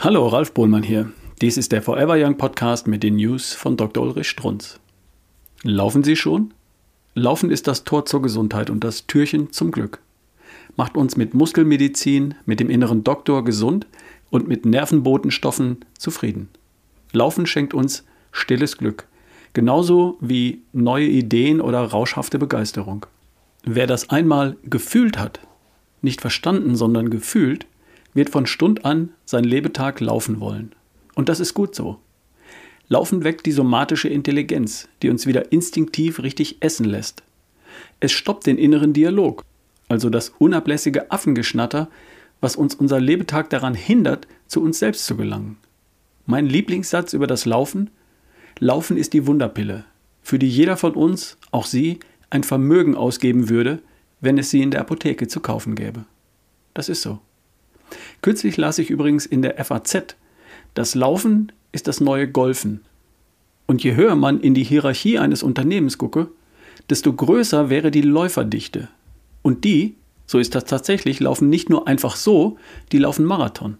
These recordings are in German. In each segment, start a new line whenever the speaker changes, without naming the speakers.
Hallo, Ralf Bohlmann hier. Dies ist der Forever Young Podcast mit den News von Dr. Ulrich Strunz. Laufen Sie schon? Laufen ist das Tor zur Gesundheit und das Türchen zum Glück. Macht uns mit Muskelmedizin, mit dem inneren Doktor gesund und mit Nervenbotenstoffen zufrieden. Laufen schenkt uns stilles Glück, genauso wie neue Ideen oder rauschhafte Begeisterung. Wer das einmal gefühlt hat, nicht verstanden, sondern gefühlt, wird von Stund an sein Lebetag laufen wollen. Und das ist gut so. Laufen weckt die somatische Intelligenz, die uns wieder instinktiv richtig essen lässt. Es stoppt den inneren Dialog, also das unablässige Affengeschnatter, was uns unser Lebetag daran hindert, zu uns selbst zu gelangen. Mein Lieblingssatz über das Laufen? Laufen ist die Wunderpille, für die jeder von uns, auch Sie, ein Vermögen ausgeben würde, wenn es sie in der Apotheke zu kaufen gäbe. Das ist so. Kürzlich las ich übrigens in der FAZ, das Laufen ist das neue Golfen. Und je höher man in die Hierarchie eines Unternehmens gucke, desto größer wäre die Läuferdichte. Und die, so ist das tatsächlich, laufen nicht nur einfach so, die laufen Marathon.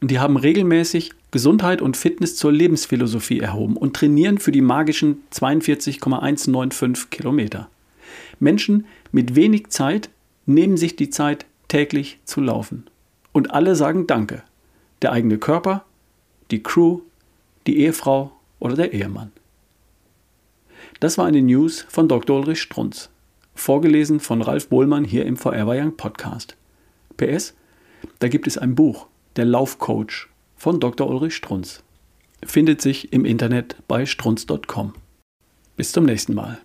Und die haben regelmäßig Gesundheit und Fitness zur Lebensphilosophie erhoben und trainieren für die magischen 42,195 Kilometer. Menschen mit wenig Zeit nehmen sich die Zeit, täglich zu laufen. Und alle sagen Danke. Der eigene Körper, die Crew, die Ehefrau oder der Ehemann. Das war eine News von Dr. Ulrich Strunz. Vorgelesen von Ralf Bohlmann hier im Forever Young Podcast. PS, da gibt es ein Buch, Der Laufcoach von Dr. Ulrich Strunz. Findet sich im Internet bei strunz.com. Bis zum nächsten Mal.